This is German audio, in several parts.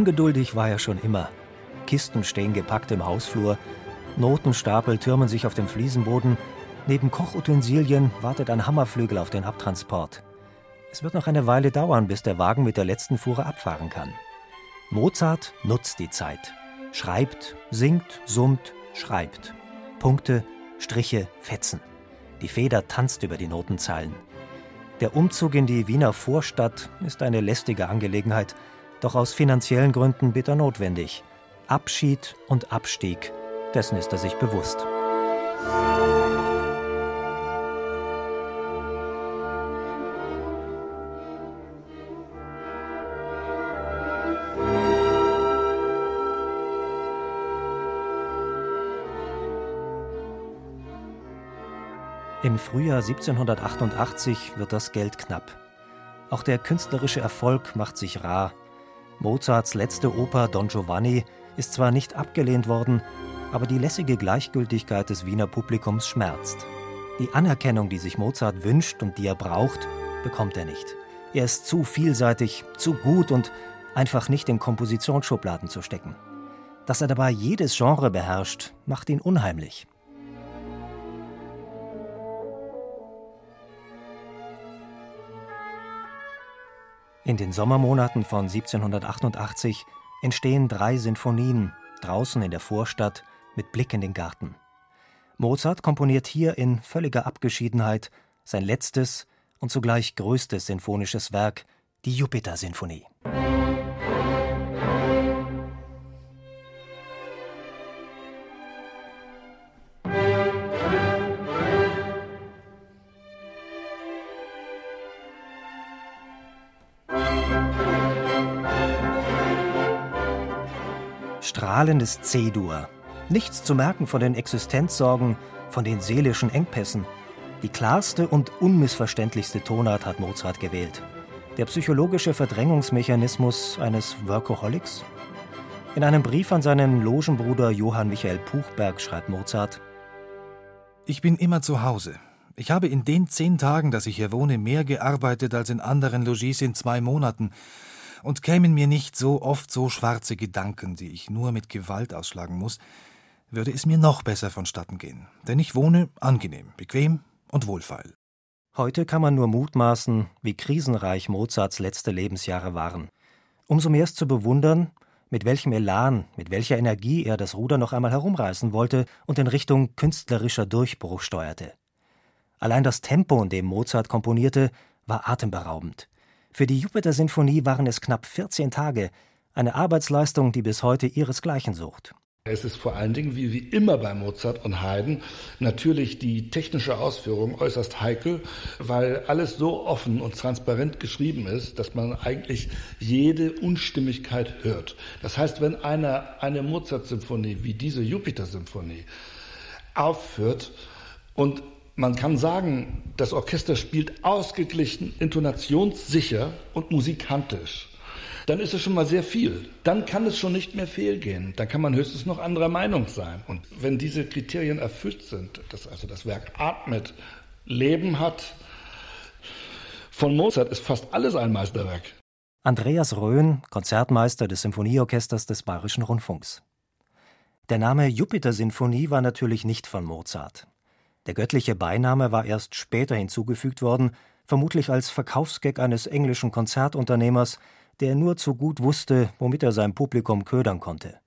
Ungeduldig war er schon immer. Kisten stehen gepackt im Hausflur, Notenstapel türmen sich auf dem Fliesenboden, neben Kochutensilien wartet ein Hammerflügel auf den Abtransport. Es wird noch eine Weile dauern, bis der Wagen mit der letzten Fuhre abfahren kann. Mozart nutzt die Zeit. Schreibt, singt, summt, schreibt. Punkte, Striche, Fetzen. Die Feder tanzt über die Notenzeilen. Der Umzug in die Wiener Vorstadt ist eine lästige Angelegenheit, doch aus finanziellen Gründen bitter notwendig. Abschied und Abstieg, dessen ist er sich bewusst. Im Frühjahr 1788 wird das Geld knapp. Auch der künstlerische Erfolg macht sich rar. Mozarts letzte Oper Don Giovanni ist zwar nicht abgelehnt worden, aber die lässige Gleichgültigkeit des Wiener Publikums schmerzt. Die Anerkennung, die sich Mozart wünscht und die er braucht, bekommt er nicht. Er ist zu vielseitig, zu gut und einfach nicht in Kompositionsschubladen zu stecken. Dass er dabei jedes Genre beherrscht, macht ihn unheimlich. In den Sommermonaten von 1788 entstehen drei Sinfonien draußen in der Vorstadt mit Blick in den Garten. Mozart komponiert hier in völliger Abgeschiedenheit sein letztes und zugleich größtes sinfonisches Werk, die Jupiter-Sinfonie. Strahlendes C-Dur. Nichts zu merken von den Existenzsorgen, von den seelischen Engpässen. Die klarste und unmissverständlichste Tonart hat Mozart gewählt. Der psychologische Verdrängungsmechanismus eines Workaholics? In einem Brief an seinen Logenbruder Johann Michael Puchberg schreibt Mozart: Ich bin immer zu Hause. Ich habe in den zehn Tagen, dass ich hier wohne, mehr gearbeitet als in anderen Logis in zwei Monaten und kämen mir nicht so oft so schwarze Gedanken, die ich nur mit Gewalt ausschlagen muss, würde es mir noch besser vonstatten gehen. Denn ich wohne angenehm, bequem und wohlfeil. Heute kann man nur mutmaßen, wie krisenreich Mozarts letzte Lebensjahre waren. Umso mehr ist zu bewundern, mit welchem Elan, mit welcher Energie er das Ruder noch einmal herumreißen wollte und in Richtung künstlerischer Durchbruch steuerte. Allein das Tempo, in dem Mozart komponierte, war atemberaubend. Für die Jupiter-Sinfonie waren es knapp 14 Tage, eine Arbeitsleistung, die bis heute ihresgleichen sucht. Es ist vor allen Dingen, wie, wie immer bei Mozart und Haydn, natürlich die technische Ausführung äußerst heikel, weil alles so offen und transparent geschrieben ist, dass man eigentlich jede Unstimmigkeit hört. Das heißt, wenn einer eine Mozart-Symphonie wie diese Jupiter-Symphonie aufführt und man kann sagen, das Orchester spielt ausgeglichen, intonationssicher und musikantisch. Dann ist es schon mal sehr viel. Dann kann es schon nicht mehr fehlgehen. Dann kann man höchstens noch anderer Meinung sein. Und wenn diese Kriterien erfüllt sind, dass also das Werk atmet, Leben hat, von Mozart ist fast alles ein Meisterwerk. Andreas Röhn, Konzertmeister des Symphonieorchesters des Bayerischen Rundfunks. Der Name Jupiter-Sinfonie war natürlich nicht von Mozart. Der göttliche Beiname war erst später hinzugefügt worden, vermutlich als Verkaufsgag eines englischen Konzertunternehmers, der nur zu gut wusste, womit er sein Publikum ködern konnte.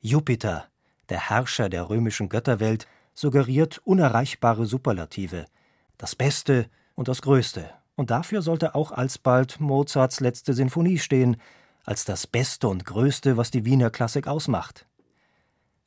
Jupiter, der Herrscher der römischen Götterwelt, suggeriert unerreichbare Superlative, das Beste und das Größte, und dafür sollte auch alsbald Mozarts letzte Sinfonie stehen, als das Beste und Größte, was die Wiener Klassik ausmacht.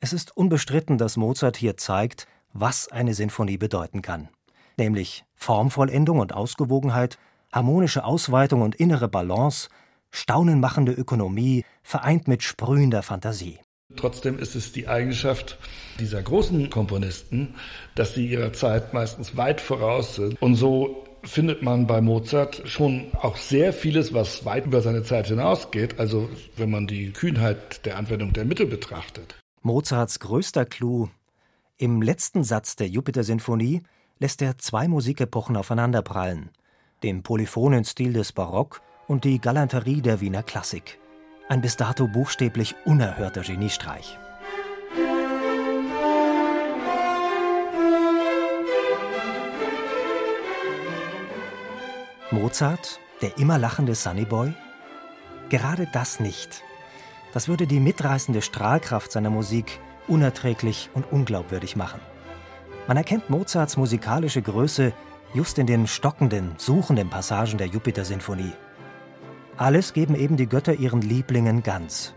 Es ist unbestritten, dass Mozart hier zeigt, was eine Sinfonie bedeuten kann, nämlich Formvollendung und Ausgewogenheit, harmonische Ausweitung und innere Balance, staunenmachende Ökonomie vereint mit sprühender Fantasie. Trotzdem ist es die Eigenschaft dieser großen Komponisten, dass sie ihrer Zeit meistens weit voraus sind. Und so findet man bei Mozart schon auch sehr vieles, was weit über seine Zeit hinausgeht. Also wenn man die Kühnheit der Anwendung der Mittel betrachtet. Mozarts größter Clou im letzten Satz der Jupiter-Sinfonie lässt er zwei Musikepochen aufeinanderprallen: den polyphonen Stil des Barock und die Galanterie der Wiener Klassik. Ein bis dato buchstäblich unerhörter Geniestreich. Mozart, der immer lachende Sunnyboy? Gerade das nicht. Das würde die mitreißende Strahlkraft seiner Musik unerträglich und unglaubwürdig machen. Man erkennt Mozarts musikalische Größe just in den stockenden, suchenden Passagen der Jupiter-Sinfonie. Alles geben eben die Götter ihren Lieblingen ganz.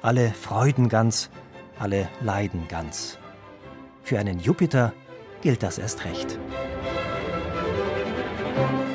Alle Freuden ganz, alle Leiden ganz. Für einen Jupiter gilt das erst recht. Musik